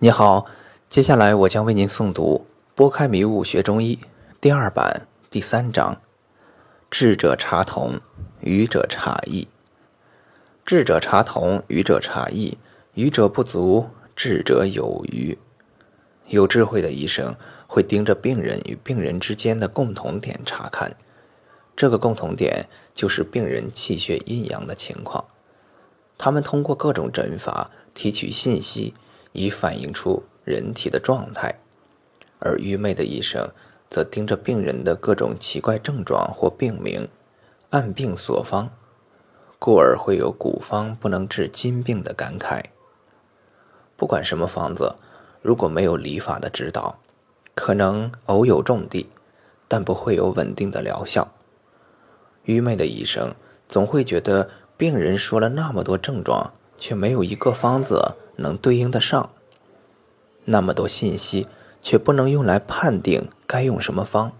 你好，接下来我将为您诵读《拨开迷雾学中医》第二版第三章：智者察同，愚者察异。智者察同，愚者察异。愚者不足，智者有余。有智慧的医生会盯着病人与病人之间的共同点查看，这个共同点就是病人气血阴阳的情况。他们通过各种诊法提取信息。以反映出人体的状态，而愚昧的医生则盯着病人的各种奇怪症状或病名，按病索方，故而会有古方不能治今病的感慨。不管什么方子，如果没有理法的指导，可能偶有重地，但不会有稳定的疗效。愚昧的医生总会觉得病人说了那么多症状，却没有一个方子。能对应得上那么多信息，却不能用来判定该用什么方。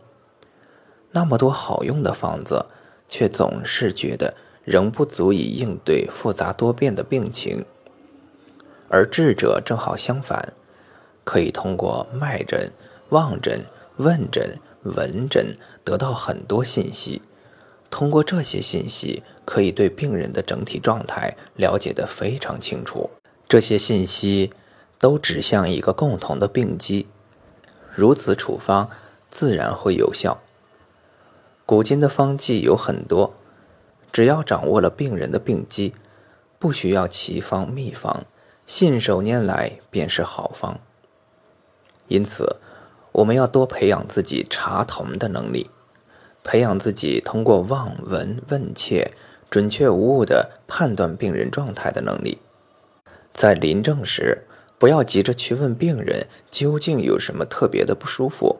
那么多好用的方子，却总是觉得仍不足以应对复杂多变的病情。而智者正好相反，可以通过脉诊、望诊、问诊、闻诊得到很多信息。通过这些信息，可以对病人的整体状态了解得非常清楚。这些信息都指向一个共同的病机，如此处方自然会有效。古今的方剂有很多，只要掌握了病人的病机，不需要奇方秘方，信手拈来便是好方。因此，我们要多培养自己查同的能力，培养自己通过望闻问切，准确无误的判断病人状态的能力。在临证时，不要急着去问病人究竟有什么特别的不舒服，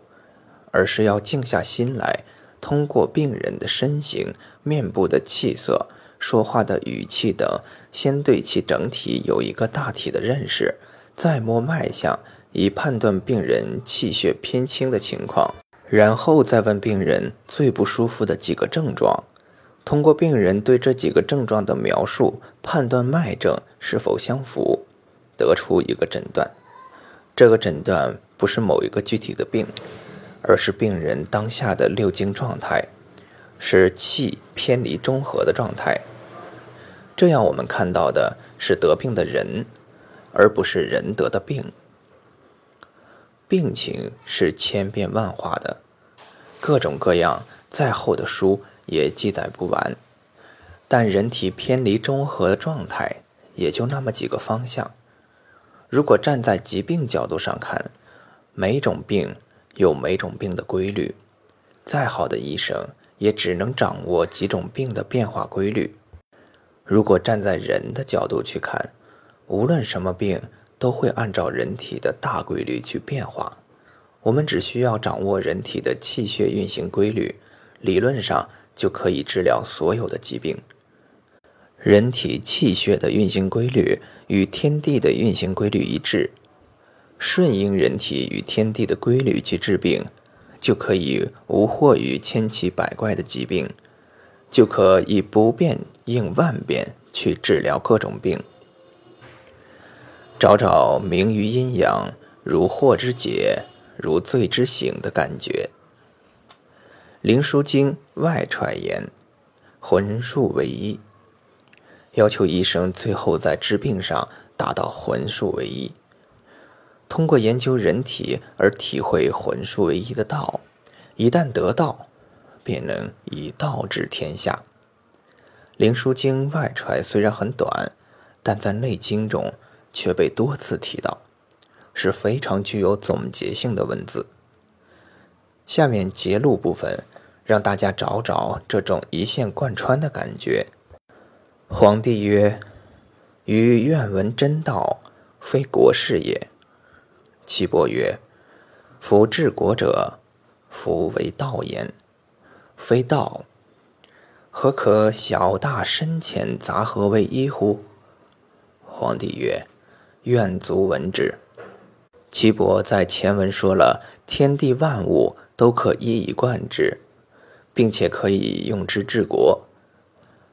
而是要静下心来，通过病人的身形、面部的气色、说话的语气等，先对其整体有一个大体的认识，再摸脉象，以判断病人气血偏轻的情况，然后再问病人最不舒服的几个症状。通过病人对这几个症状的描述，判断脉症是否相符，得出一个诊断。这个诊断不是某一个具体的病，而是病人当下的六经状态，是气偏离中和的状态。这样我们看到的是得病的人，而不是人得的病。病情是千变万化的，各种各样，再厚的书。也记载不完，但人体偏离中和的状态也就那么几个方向。如果站在疾病角度上看，每种病有每种病的规律，再好的医生也只能掌握几种病的变化规律。如果站在人的角度去看，无论什么病都会按照人体的大规律去变化。我们只需要掌握人体的气血运行规律，理论上。就可以治疗所有的疾病。人体气血的运行规律与天地的运行规律一致，顺应人体与天地的规律去治病，就可以无惑于千奇百怪的疾病，就可以不变应万变去治疗各种病。找找明于阴阳，如惑之解，如醉之醒的感觉。《灵枢经》外传言：“魂术为一。”要求医生最后在治病上达到魂术为一。通过研究人体而体会魂术为一的道，一旦得道，便能以道治天下。《灵枢经》外传虽然很短，但在《内经》中却被多次提到，是非常具有总结性的文字。下面节录部分，让大家找找这种一线贯穿的感觉。皇帝曰：“余愿闻真道，非国事也。”岐伯曰：“夫治国者，夫为道焉，非道，何可小大深浅杂合为一乎？”皇帝曰：“愿足闻之。”岐伯在前文说了天地万物。都可一以贯之，并且可以用之治国。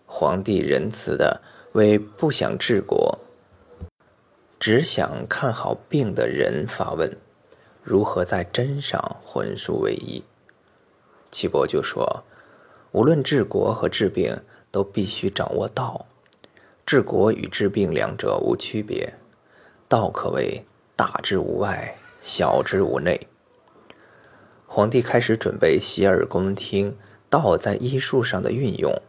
皇帝仁慈的为不想治国，只想看好病的人发问：如何在针上混数为一？岐伯就说：无论治国和治病，都必须掌握道。治国与治病两者无区别，道可谓大之无外，小之无内。皇帝开始准备洗耳恭听道在医术上的运用。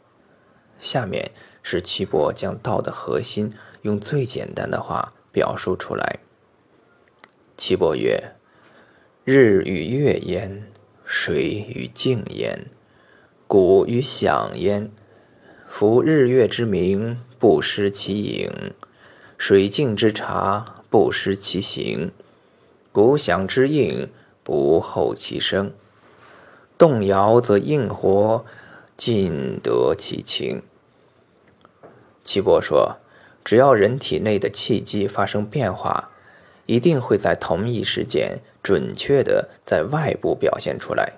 下面是岐伯将道的核心用最简单的话。表述出来。岐伯曰：“日与月焉，水与静焉，谷与响焉。夫日月之明，不失其影；水静之察，不失其形；谷响之应，不后其声。动摇则应活，尽得其情。”岐伯说。只要人体内的气机发生变化，一定会在同一时间准确的在外部表现出来。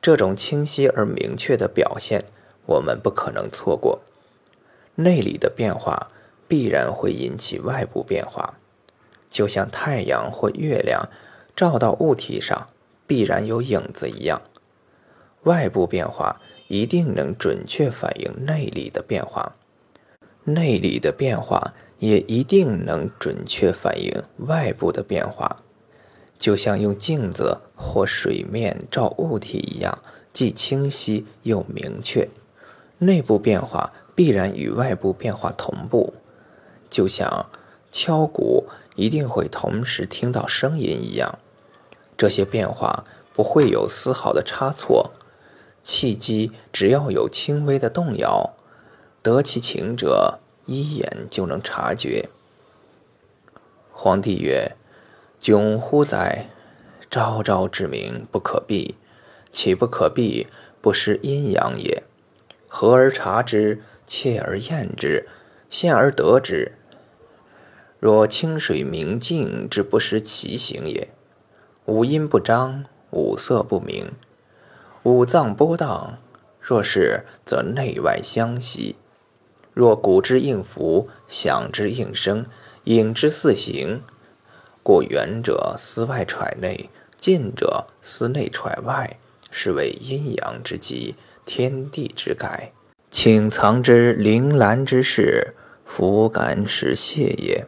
这种清晰而明确的表现，我们不可能错过。内里的变化必然会引起外部变化，就像太阳或月亮照到物体上必然有影子一样，外部变化一定能准确反映内里的变化。内里的变化也一定能准确反映外部的变化，就像用镜子或水面照物体一样，既清晰又明确。内部变化必然与外部变化同步，就像敲鼓一定会同时听到声音一样。这些变化不会有丝毫的差错，气机只要有轻微的动摇。得其情者，一眼就能察觉。皇帝曰：“窘乎哉！昭昭之明不可避，岂不可避？不失阴阳也。和而察之，切而验之，现而得之。若清水明镜之不失其形也。五阴不张，五色不明，五脏波荡。若是，则内外相袭。”若鼓之应符，响之应声，影之四行，故远者思外揣内，近者思内揣外，是为阴阳之极，天地之改，请藏之铃兰之事，弗敢使泄也。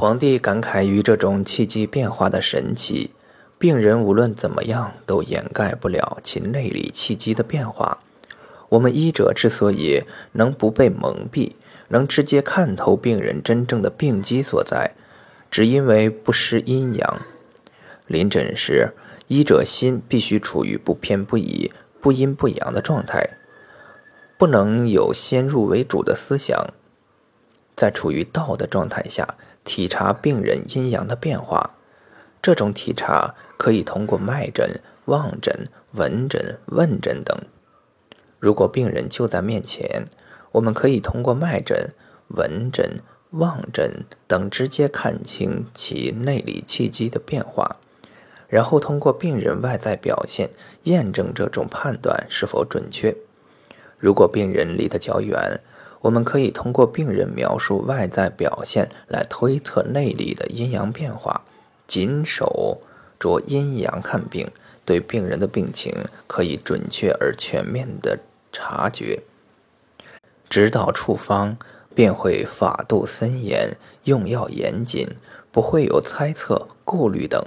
皇帝感慨于这种气机变化的神奇，病人无论怎么样都掩盖不了其内里气机的变化。我们医者之所以能不被蒙蔽，能直接看透病人真正的病机所在，只因为不失阴阳。临诊时，医者心必须处于不偏不倚、不阴不阳的状态，不能有先入为主的思想。在处于道的状态下，体察病人阴阳的变化。这种体察可以通过脉诊、望诊、闻诊、问诊等。如果病人就在面前，我们可以通过脉诊、闻诊、望诊等直接看清其内里气机的变化，然后通过病人外在表现验证这种判断是否准确。如果病人离得较远，我们可以通过病人描述外在表现来推测内里的阴阳变化。谨守着阴阳看病，对病人的病情可以准确而全面的。察觉，指导处方便会法度森严，用药严谨，不会有猜测、顾虑等。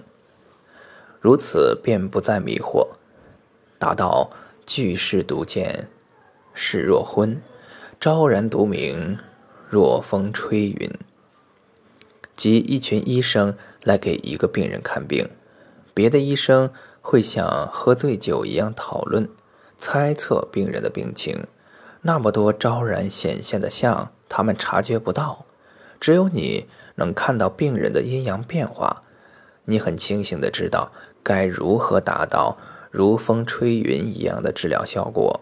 如此便不再迷惑，达到具视独见，视若昏；昭然独明，若风吹云。即一群医生来给一个病人看病，别的医生会像喝醉酒一样讨论。猜测病人的病情，那么多昭然显现的象，他们察觉不到。只有你能看到病人的阴阳变化，你很清醒的知道该如何达到如风吹云一样的治疗效果。